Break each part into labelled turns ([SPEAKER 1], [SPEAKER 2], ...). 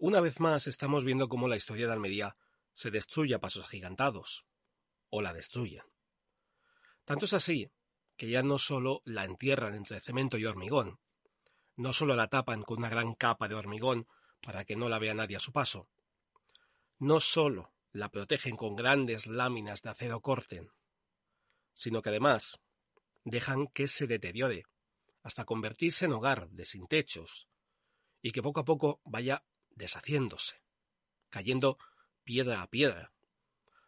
[SPEAKER 1] Una vez más estamos viendo cómo la historia de Almería se destruye a pasos agigantados, o la destruyen. Tanto es así que ya no solo la entierran entre cemento y hormigón, no solo la tapan con una gran capa de hormigón para que no la vea nadie a su paso, no solo la protegen con grandes láminas de acero corten, sino que además dejan que se deteriore hasta convertirse en hogar de sin techos y que poco a poco vaya deshaciéndose, cayendo piedra a piedra,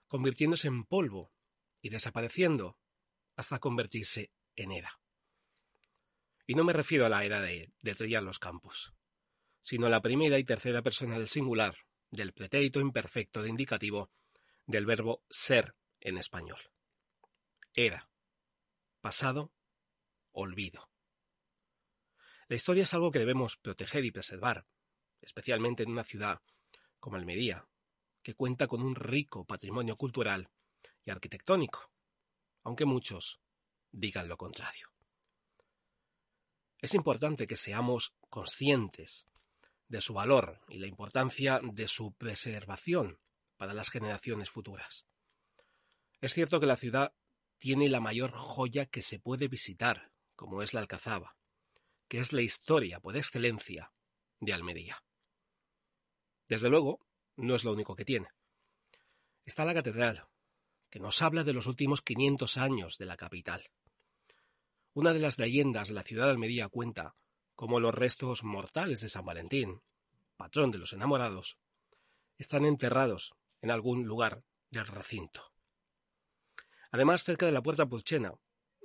[SPEAKER 1] convirtiéndose en polvo y desapareciendo hasta convertirse en era. Y no me refiero a la era de, de los Campos, sino a la primera y tercera persona del singular, del pretérito imperfecto de indicativo, del verbo ser en español. Era, pasado, olvido. La historia es algo que debemos proteger y preservar, especialmente en una ciudad como Almería, que cuenta con un rico patrimonio cultural y arquitectónico, aunque muchos digan lo contrario. Es importante que seamos conscientes de su valor y la importancia de su preservación para las generaciones futuras. Es cierto que la ciudad tiene la mayor joya que se puede visitar, como es la Alcazaba, que es la historia por excelencia de Almería. Desde luego, no es lo único que tiene. Está la catedral, que nos habla de los últimos 500 años de la capital. Una de las leyendas de la ciudad de Almería cuenta cómo los restos mortales de San Valentín, patrón de los enamorados, están enterrados en algún lugar del recinto. Además, cerca de la puerta Pulchena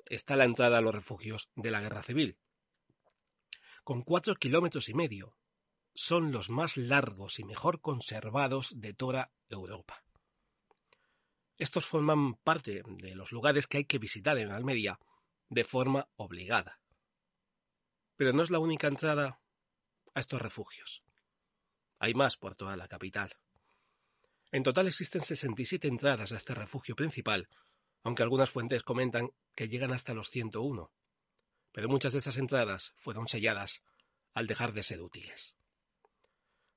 [SPEAKER 1] está la entrada a los refugios de la Guerra Civil. Con cuatro kilómetros y medio son los más largos y mejor conservados de toda Europa. Estos forman parte de los lugares que hay que visitar en Almería de forma obligada. Pero no es la única entrada a estos refugios. Hay más por toda la capital. En total existen 67 entradas a este refugio principal, aunque algunas fuentes comentan que llegan hasta los 101. Pero muchas de estas entradas fueron selladas al dejar de ser útiles.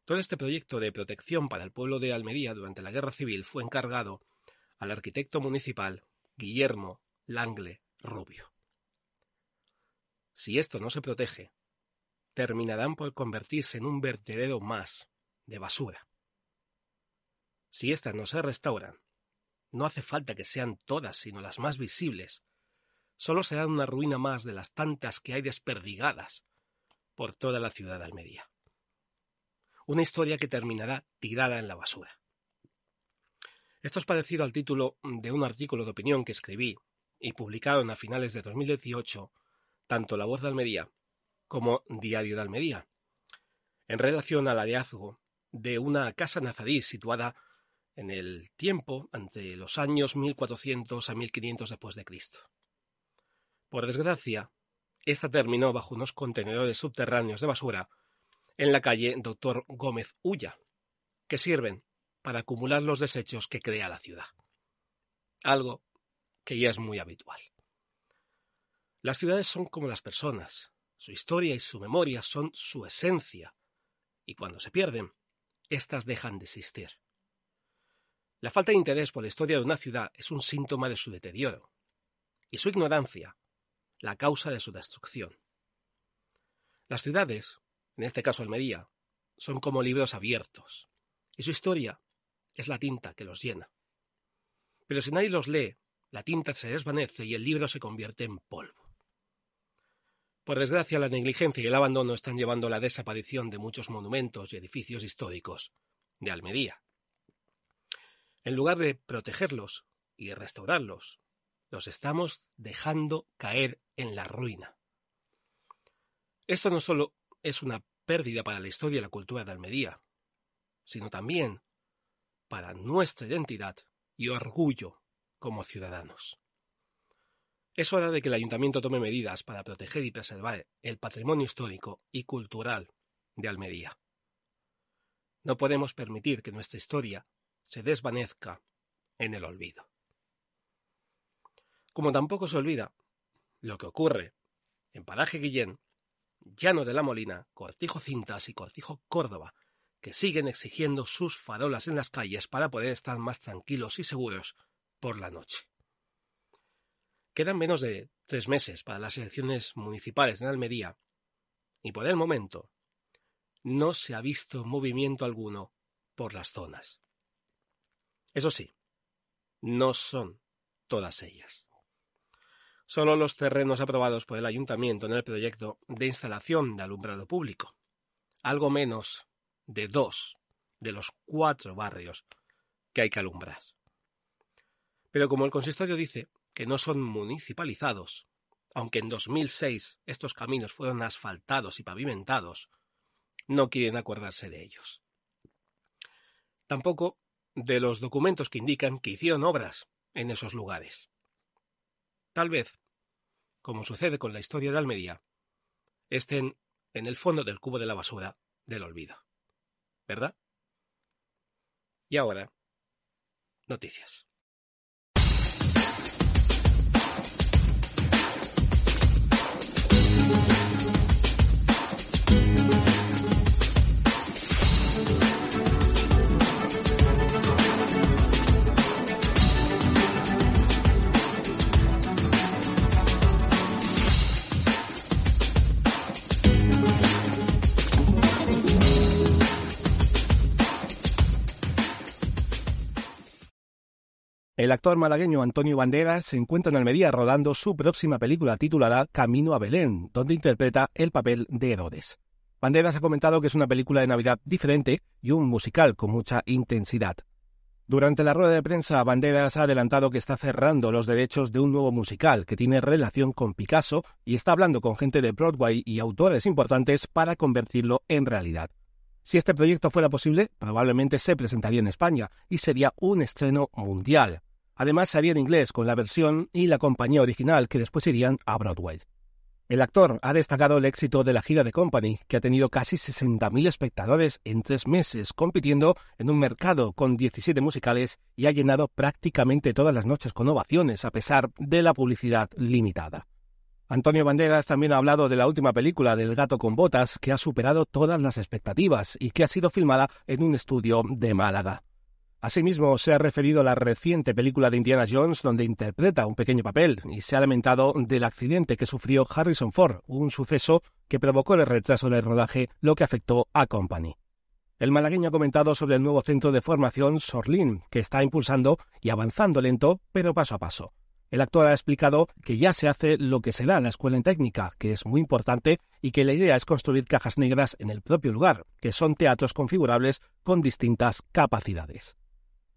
[SPEAKER 1] Todo este proyecto de protección para el pueblo de Almería durante la Guerra Civil fue encargado al arquitecto municipal Guillermo Langle Rubio. Si esto no se protege, terminarán por convertirse en un vertedero más de basura. Si éstas no se restauran, no hace falta que sean todas, sino las más visibles, solo serán una ruina más de las tantas que hay desperdigadas por toda la ciudad de Almería una historia que terminará tirada en la basura. Esto es parecido al título de un artículo de opinión que escribí y publicaron a finales de 2018 tanto La Voz de Almería como Diario de Almería, en relación al hallazgo de una casa nazarí situada en el tiempo entre los años 1400 a 1500 después de Cristo. Por desgracia, esta terminó bajo unos contenedores subterráneos de basura en la calle Doctor Gómez Ulla, que sirven para acumular los desechos que crea la ciudad. Algo que ya es muy habitual. Las ciudades son como las personas, su historia y su memoria son su esencia, y cuando se pierden, éstas dejan de existir. La falta de interés por la historia de una ciudad es un síntoma de su deterioro, y su ignorancia, la causa de su destrucción. Las ciudades en este caso Almería, son como libros abiertos, y su historia es la tinta que los llena. Pero si nadie los lee, la tinta se desvanece y el libro se convierte en polvo. Por desgracia, la negligencia y el abandono están llevando a la desaparición de muchos monumentos y edificios históricos de Almería. En lugar de protegerlos y restaurarlos, los estamos dejando caer en la ruina. Esto no solo es una
[SPEAKER 2] pérdida para la historia y la cultura de Almería, sino también para nuestra identidad y orgullo como ciudadanos. Es hora de que el ayuntamiento tome medidas para proteger y preservar el patrimonio histórico y cultural de Almería. No podemos permitir que nuestra historia se desvanezca en el olvido. Como tampoco se olvida lo que ocurre en Paraje Guillén, Llano de la Molina, Cortijo Cintas y Cortijo Córdoba, que siguen exigiendo sus farolas en las calles para poder estar más tranquilos y seguros por la noche. Quedan menos de tres meses para las elecciones municipales en Almería y por el momento no se ha visto movimiento alguno por las zonas. Eso sí, no son todas ellas. Solo los terrenos aprobados por el ayuntamiento en el proyecto de instalación de alumbrado público, algo menos de dos de los cuatro barrios que hay que alumbrar. Pero como el consistorio dice que no son municipalizados, aunque en 2006 estos caminos fueron asfaltados y pavimentados, no quieren acordarse de ellos. Tampoco de los documentos que indican que hicieron obras en esos lugares. Tal vez, como sucede con la historia de Almería, estén en el fondo del cubo de la basura del olvido. ¿Verdad? Y ahora, noticias.
[SPEAKER 1] El actor malagueño Antonio Banderas se encuentra en Almería rodando su próxima película titulada Camino a Belén, donde interpreta el papel de Herodes. Banderas ha comentado que es una película de Navidad diferente y un musical con mucha intensidad. Durante la rueda de prensa, Banderas ha adelantado que está cerrando los derechos de un nuevo musical que tiene relación con Picasso y está hablando con gente de Broadway y autores importantes para convertirlo en realidad. Si este proyecto fuera posible, probablemente se presentaría en España y sería un estreno mundial. Además, haría en inglés con la versión y la compañía original que después irían a Broadway. El actor ha destacado el éxito de la gira de Company, que ha tenido casi 60.000 espectadores en tres meses, compitiendo en un mercado con 17 musicales y ha llenado prácticamente todas las noches con ovaciones, a pesar de la publicidad limitada. Antonio Banderas también ha hablado de la última película del gato con botas, que ha superado todas las expectativas y que ha sido filmada en un estudio de Málaga. Asimismo, se ha referido a la reciente película de Indiana Jones donde interpreta un pequeño papel y se ha lamentado del accidente que sufrió Harrison Ford, un suceso que provocó el retraso del rodaje, lo que afectó a Company. El malagueño ha comentado sobre el nuevo centro de formación Sorlin, que está impulsando y avanzando lento, pero paso a paso. El actor ha explicado que ya se hace lo que se da en la escuela en técnica, que es muy importante, y que la idea es construir cajas negras en el propio lugar, que son teatros configurables con distintas capacidades.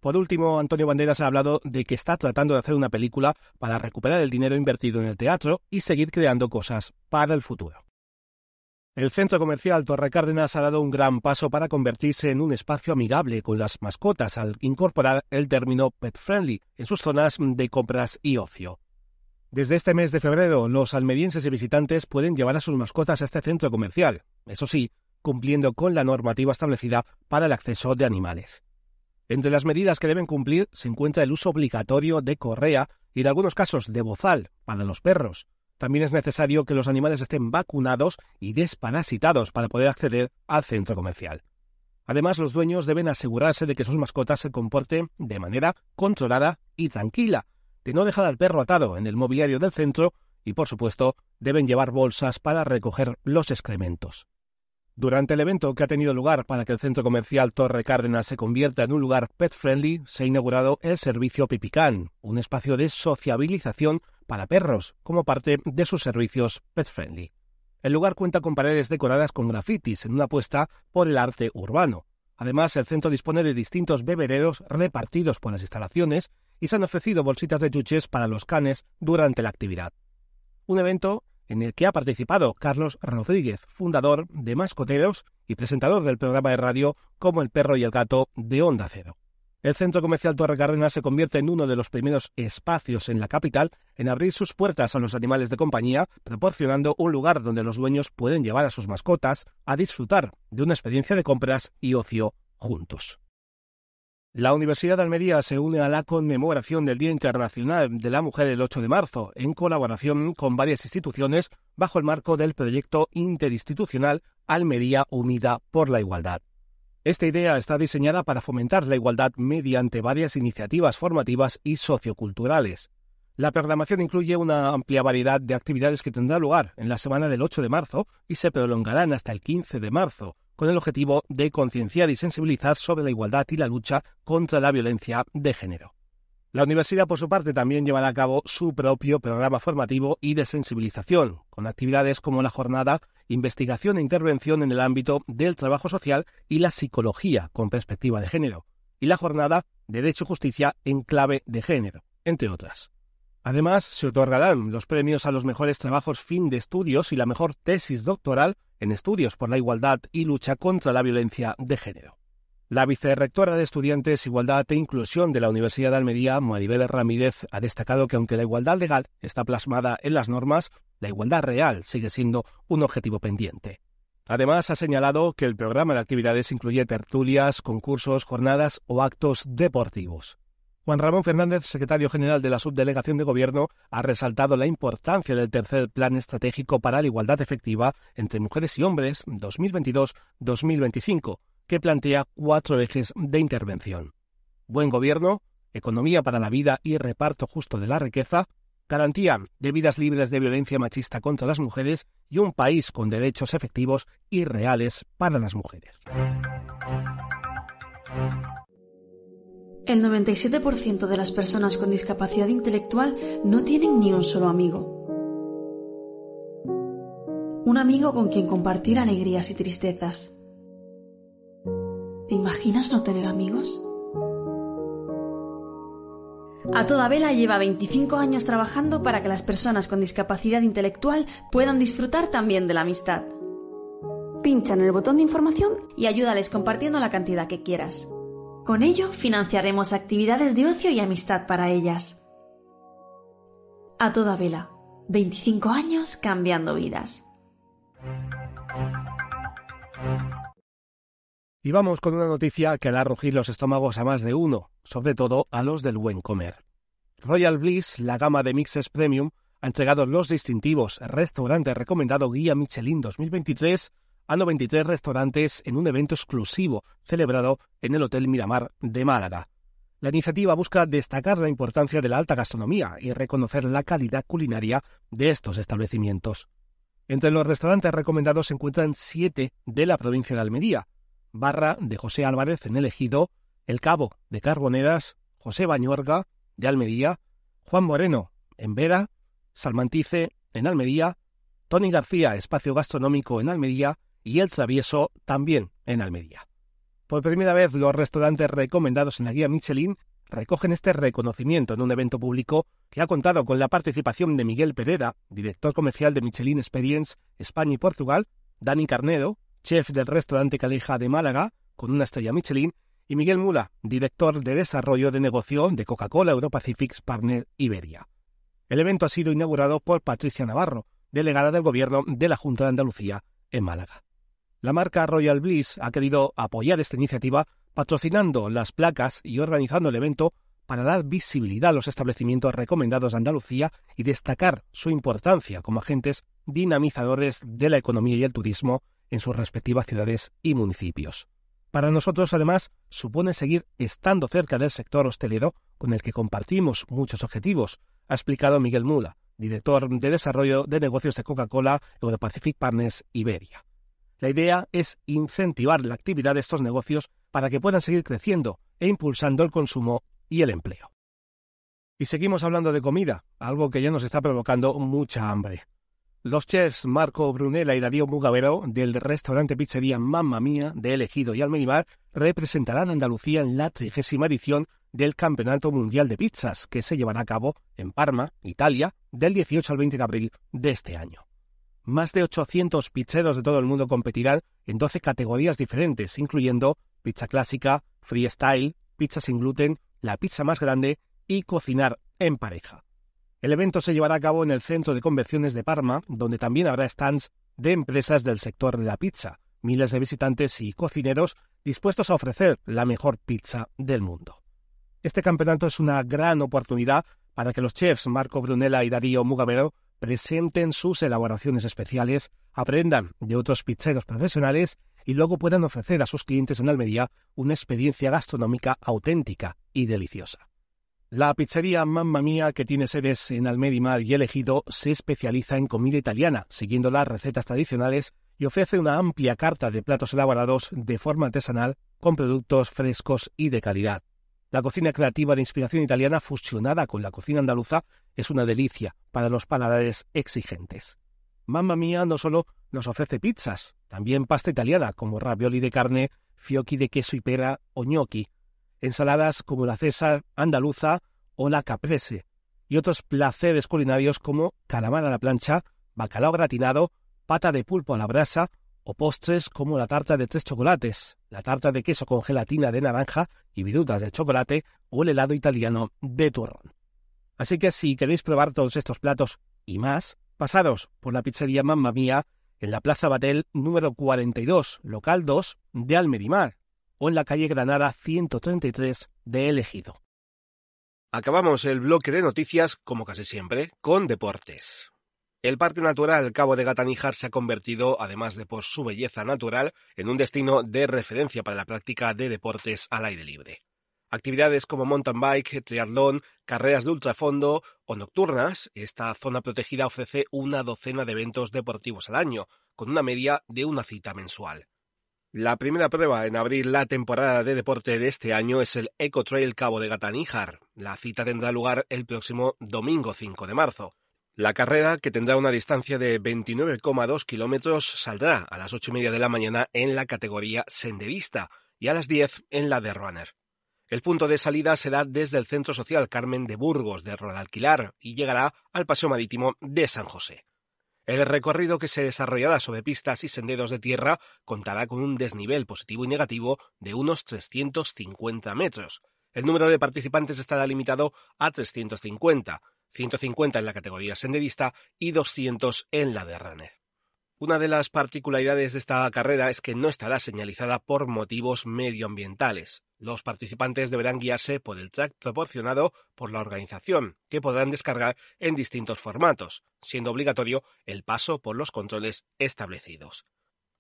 [SPEAKER 1] Por último, Antonio Banderas ha hablado de que está tratando de hacer una película para recuperar el dinero invertido en el teatro y seguir creando cosas para el futuro. El centro comercial Torre Cárdenas ha dado un gran paso para convertirse en un espacio amigable con las mascotas al incorporar el término pet friendly en sus zonas de compras y ocio. Desde este mes de febrero, los almerienses y visitantes pueden llevar a sus mascotas a este centro comercial, eso sí, cumpliendo con la normativa establecida para el acceso de animales. Entre las medidas que deben cumplir se encuentra el uso obligatorio de correa y en algunos casos de bozal para los perros. También es necesario que los animales estén vacunados y desparasitados para poder acceder al centro comercial. Además, los dueños deben asegurarse de que sus mascotas se comporten de manera controlada y tranquila, de no dejar al perro atado en el mobiliario del centro y, por supuesto, deben llevar bolsas para recoger los excrementos. Durante el evento que ha tenido lugar para que el centro comercial Torre Cárdenas se convierta en un lugar pet friendly, se ha inaugurado el servicio Pipicán, un espacio de sociabilización para perros, como parte de sus servicios pet friendly. El lugar cuenta con paredes decoradas con grafitis en una apuesta por el arte urbano. Además, el centro dispone de distintos bebereros repartidos por las instalaciones y se han ofrecido bolsitas de chuches para los canes durante la actividad. Un evento en el que ha participado Carlos Rodríguez, fundador de Mascoteros y presentador del programa de radio Como el perro y el gato de Onda Cero. El centro comercial Torre Carrena se convierte en uno de los primeros espacios en la capital en abrir sus puertas a los animales de compañía, proporcionando un lugar donde los dueños pueden llevar a sus mascotas a disfrutar de una experiencia de compras y ocio juntos. La Universidad de Almería se une a la conmemoración del Día Internacional de la Mujer el 8 de marzo, en colaboración con varias instituciones bajo el marco del proyecto interinstitucional Almería Unida por la Igualdad. Esta idea está diseñada para fomentar la igualdad mediante varias iniciativas formativas y socioculturales. La programación incluye una amplia variedad de actividades que tendrá lugar en la semana del 8 de marzo y se prolongarán hasta el 15 de marzo, con el objetivo de concienciar y sensibilizar sobre la igualdad y la lucha contra la violencia de género. La universidad, por su parte, también llevará a cabo su propio programa formativo y de sensibilización, con actividades como la jornada Investigación e Intervención en el ámbito del trabajo social y la psicología con perspectiva de género, y la jornada Derecho y Justicia en clave de género, entre otras. Además, se otorgarán los premios a los mejores trabajos fin de estudios y la mejor tesis doctoral en estudios por la igualdad y lucha contra la violencia de género. La vicerrectora de Estudiantes, Igualdad e Inclusión de la Universidad de Almería, Maribel Ramírez, ha destacado que aunque la igualdad legal está plasmada en las normas, la igualdad real sigue siendo un objetivo pendiente. Además, ha señalado que el programa de actividades incluye tertulias, concursos, jornadas o actos deportivos. Juan Ramón Fernández, secretario general de la Subdelegación de Gobierno, ha resaltado la importancia del tercer Plan Estratégico para la Igualdad Efectiva entre Mujeres y Hombres 2022-2025 que plantea cuatro ejes de intervención. Buen gobierno, economía para la vida y reparto justo de la riqueza, garantía de vidas libres de violencia machista contra las mujeres y un país con derechos efectivos y reales para las mujeres.
[SPEAKER 3] El 97% de las personas con discapacidad intelectual no tienen ni un solo amigo. Un amigo con quien compartir alegrías y tristezas ¿Te imaginas no tener amigos? A toda vela lleva 25 años trabajando para que las personas con discapacidad intelectual puedan disfrutar también de la amistad. Pincha en el botón de información y ayúdales compartiendo la cantidad que quieras. Con ello financiaremos actividades de ocio y amistad para ellas. A toda vela, 25 años cambiando vidas.
[SPEAKER 1] Y vamos con una noticia que hará rugir los estómagos a más de uno, sobre todo a los del buen comer. Royal Bliss, la gama de mixes premium, ha entregado los distintivos Restaurante Recomendado Guía Michelin 2023 a 93 restaurantes en un evento exclusivo celebrado en el Hotel Miramar de Málaga. La iniciativa busca destacar la importancia de la alta gastronomía y reconocer la calidad culinaria de estos establecimientos. Entre los restaurantes recomendados se encuentran siete de la provincia de Almería, Barra de José Álvarez en el Ejido, El Cabo de Carboneras, José Bañuerga de Almería, Juan Moreno en Vera, Salmantice en Almería, Tony García Espacio Gastronómico en Almería y El Travieso también en Almería. Por primera vez los restaurantes recomendados en la guía Michelin recogen este reconocimiento en un evento público que ha contado con la participación de Miguel Pereda, director comercial de Michelin Experience España y Portugal, Dani Carnedo, chef del restaurante Calija de Málaga, con una estrella Michelin, y Miguel Mula, director de desarrollo de negocio de Coca-Cola Europacific Partner Iberia. El evento ha sido inaugurado por Patricia Navarro, delegada del Gobierno de la Junta de Andalucía en Málaga. La marca Royal Bliss ha querido apoyar esta iniciativa patrocinando las placas y organizando el evento para dar visibilidad a los establecimientos recomendados de Andalucía y destacar su importancia como agentes dinamizadores de la economía y el turismo en sus respectivas ciudades y municipios. Para nosotros, además, supone seguir estando cerca del sector hostelero con el que compartimos muchos objetivos, ha explicado Miguel Mula, director de desarrollo de negocios de Coca-Cola Pacific Partners Iberia. La idea es incentivar la actividad de estos negocios para que puedan seguir creciendo e impulsando el consumo y el empleo. Y seguimos hablando de comida, algo que ya nos está provocando mucha hambre. Los chefs Marco Brunella y Darío Mugavero del restaurante pizzería Mamma Mía de Elegido y Almenibar representarán a Andalucía en la trigésima edición del Campeonato Mundial de Pizzas, que se llevará a cabo en Parma, Italia, del 18 al 20 de abril de este año. Más de 800 pizzeros de todo el mundo competirán en 12 categorías diferentes, incluyendo pizza clásica, freestyle, pizza sin gluten, la pizza más grande y cocinar en pareja. El evento se llevará a cabo en el Centro de Convenciones de Parma, donde también habrá stands de empresas del sector de la pizza, miles de visitantes y cocineros dispuestos a ofrecer la mejor pizza del mundo. Este campeonato es una gran oportunidad para que los chefs Marco Brunella y Darío Mugavero presenten sus elaboraciones especiales, aprendan de otros pizzeros profesionales y luego puedan ofrecer a sus clientes en Almería una experiencia gastronómica auténtica y deliciosa. La pizzería Mamma Mía, que tiene sedes en Almerimar y Elegido, se especializa en comida italiana, siguiendo las recetas tradicionales y ofrece una amplia carta de platos elaborados de forma artesanal con productos frescos y de calidad. La cocina creativa de inspiración italiana fusionada con la cocina andaluza es una delicia para los paladares exigentes. Mamma Mía no solo nos ofrece pizzas, también pasta italiana como ravioli de carne, fiocchi de queso y pera o gnocchi, ensaladas como la César andaluza o la caprese, y otros placeres culinarios como calamar a la plancha, bacalao gratinado, pata de pulpo a la brasa postres como la tarta de tres chocolates, la tarta de queso con gelatina de naranja y virutas de chocolate o el helado italiano de turrón. Así que si queréis probar todos estos platos y más, pasados por la pizzería Mamma Mía en la Plaza Batel número 42, local 2 de Almerimar, o en la calle Granada 133 de Elegido.
[SPEAKER 2] Acabamos el bloque de noticias, como casi siempre, con deportes. El Parque Natural Cabo de Gataníjar se ha convertido, además de por su belleza natural, en un destino de referencia para la práctica de deportes al aire libre. Actividades como mountain bike, triatlón, carreras de ultrafondo o nocturnas, esta zona protegida ofrece una docena de eventos deportivos al año, con una media de una cita mensual. La primera prueba en abrir la temporada de deporte de este año es el Eco Trail Cabo de Gataníjar. La cita tendrá lugar el próximo domingo 5 de marzo. La carrera, que tendrá una distancia de 29,2 kilómetros, saldrá a las ocho y media de la mañana en la categoría senderista y a las 10 en la de runner. El punto de salida será desde el Centro Social Carmen de Burgos de Rodalquilar y llegará al Paseo Marítimo de San José. El recorrido que se desarrollará sobre pistas y senderos de tierra contará con un desnivel positivo y negativo de unos 350 metros. El número de participantes estará limitado a 350, 150 en la categoría senderista y 200 en la de runner. Una de las particularidades de esta carrera es que no estará señalizada por motivos medioambientales. Los participantes deberán guiarse por el track proporcionado por la organización, que podrán descargar en distintos formatos, siendo obligatorio el paso por los controles establecidos.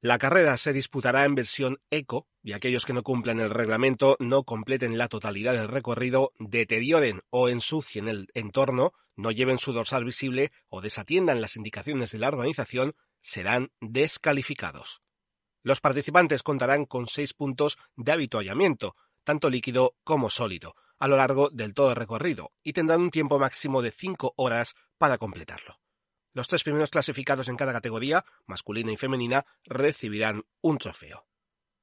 [SPEAKER 2] La carrera se disputará en versión eco y aquellos que no cumplan el reglamento, no completen la totalidad del recorrido, deterioren o ensucien el entorno, no lleven su dorsal visible o desatiendan las indicaciones de la organización, serán descalificados. Los participantes contarán con seis puntos de habituallamiento, tanto líquido como sólido, a lo largo del todo el recorrido, y tendrán un tiempo máximo de cinco horas para completarlo. Los tres primeros clasificados en cada categoría, masculina y femenina, recibirán un trofeo.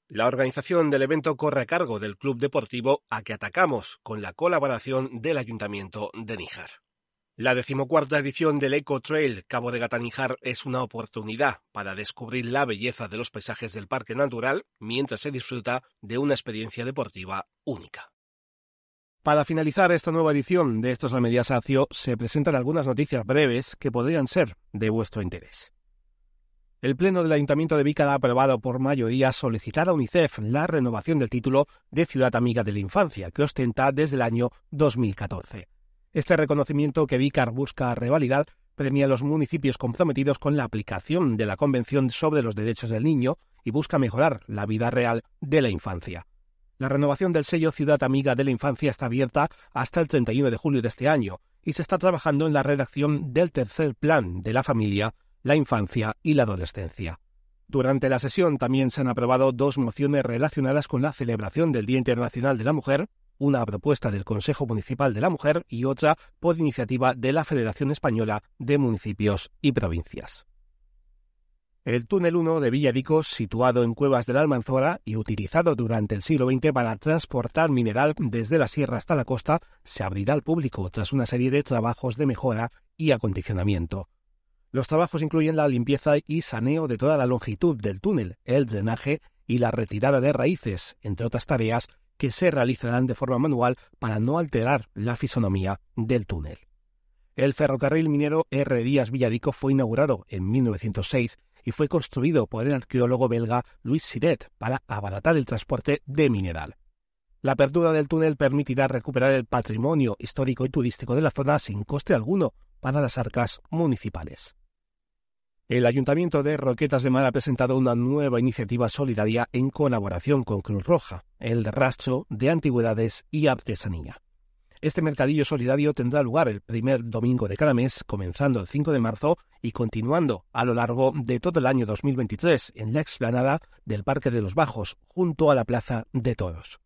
[SPEAKER 2] La organización del evento corre a cargo del Club Deportivo a que atacamos con la colaboración del Ayuntamiento de Níjar. La decimocuarta edición del Eco Trail Cabo de Gataníjar es una oportunidad para descubrir la belleza de los paisajes del parque natural mientras se disfruta de una experiencia deportiva única.
[SPEAKER 1] Para finalizar esta nueva edición de Estos Almería Sacio, se presentan algunas noticias breves que podrían ser de vuestro interés. El Pleno del Ayuntamiento de Vícara ha aprobado por mayoría solicitar a UNICEF la renovación del título de Ciudad Amiga de la Infancia, que ostenta desde el año 2014. Este reconocimiento que Vicar busca revalidar premia a los municipios comprometidos con la aplicación de la Convención sobre los Derechos del Niño y busca mejorar la vida real de la infancia. La renovación del sello Ciudad Amiga de la Infancia está abierta hasta el 31 de julio de este año y se está trabajando en la redacción del tercer plan de la familia, la infancia y la adolescencia. Durante la sesión también se han aprobado dos mociones relacionadas con la celebración del Día Internacional de la Mujer una propuesta del Consejo Municipal de la Mujer y otra por iniciativa de la Federación Española de Municipios y Provincias. El túnel 1 de Villavico, situado en Cuevas de la Almanzora y utilizado durante el siglo XX para transportar mineral desde la sierra hasta la costa, se abrirá al público tras una serie de trabajos de mejora y acondicionamiento. Los trabajos incluyen la limpieza y saneo de toda la longitud del túnel, el drenaje y la retirada de raíces, entre otras tareas que se realizarán de forma manual para no alterar la fisonomía del túnel. El ferrocarril minero R. Díaz Villadico fue inaugurado en 1906 y fue construido por el arqueólogo belga Louis Siret para abaratar el transporte de mineral. La apertura del túnel permitirá recuperar el patrimonio histórico y turístico de la zona sin coste alguno para las arcas municipales. El Ayuntamiento de Roquetas de Mar ha presentado una nueva iniciativa solidaria en colaboración con Cruz Roja, el rastro de antigüedades y artesanía. Este mercadillo solidario tendrá lugar el primer domingo de cada mes, comenzando el 5 de marzo y continuando a lo largo de todo el año 2023 en la explanada del Parque de los Bajos, junto a la Plaza de Toros.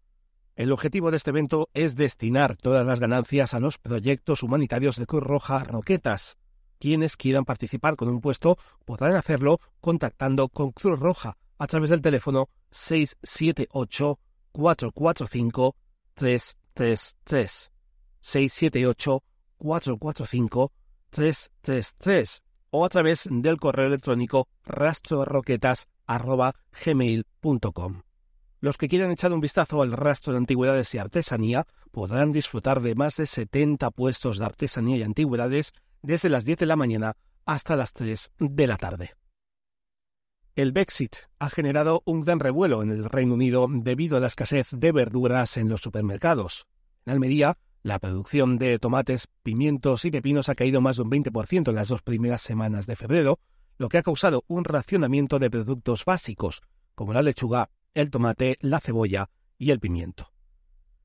[SPEAKER 1] El objetivo de este evento es destinar todas las ganancias a los proyectos humanitarios de Cruz Roja Roquetas, quienes quieran participar con un puesto podrán hacerlo contactando con Cruz Roja a través del teléfono 678 445 333 678 445 333 o a través del correo electrónico rastroroquetas.gmail.com. Los que quieran echar un vistazo al rastro de antigüedades y artesanía podrán disfrutar de más de 70 puestos de artesanía y antigüedades desde las 10 de la mañana hasta las 3 de la tarde. El Brexit ha generado un gran revuelo en el Reino Unido debido a la escasez de verduras en los supermercados. En Almería, la producción de tomates, pimientos y pepinos ha caído más de un 20% en las dos primeras semanas de febrero, lo que ha causado un racionamiento de productos básicos, como la lechuga, el tomate, la cebolla y el pimiento.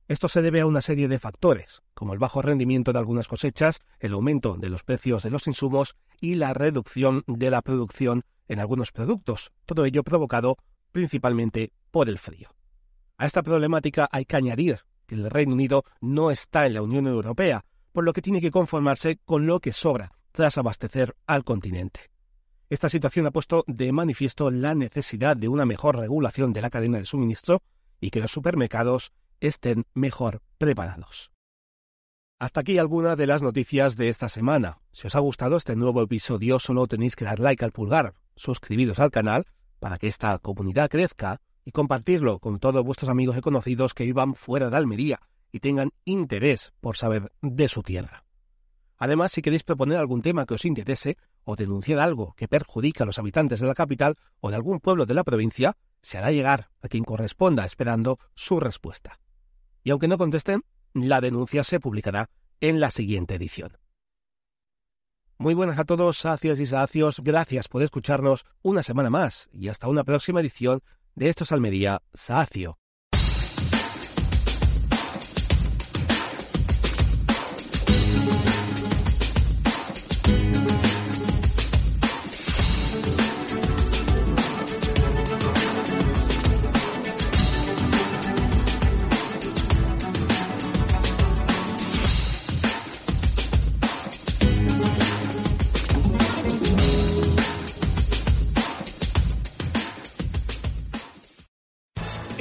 [SPEAKER 1] Esto se debe a una serie de factores, como el bajo rendimiento de algunas cosechas, el aumento de los precios de los insumos y la reducción de la producción en algunos productos, todo ello provocado principalmente por el frío. A esta problemática hay que añadir el Reino Unido no está en la Unión Europea, por lo que tiene que conformarse con lo que sobra tras abastecer al continente. Esta situación ha puesto de manifiesto la necesidad de una mejor regulación de la cadena de suministro y que los supermercados estén mejor preparados. Hasta aquí alguna de las noticias de esta semana. Si os ha gustado este nuevo episodio, solo tenéis que dar like al pulgar, suscribiros al canal para que esta comunidad crezca y compartirlo con todos vuestros amigos y conocidos que vivan fuera de Almería y tengan interés por saber de su tierra. Además, si queréis proponer algún tema que os interese o denunciar algo que perjudica a los habitantes de la capital o de algún pueblo de la provincia, se hará llegar a quien corresponda esperando su respuesta y aunque no contesten, la denuncia se publicará en la siguiente edición. Muy buenas a todos, sacios y sacios, gracias por escucharnos una semana más y hasta una próxima edición de Estos Almería Sacio.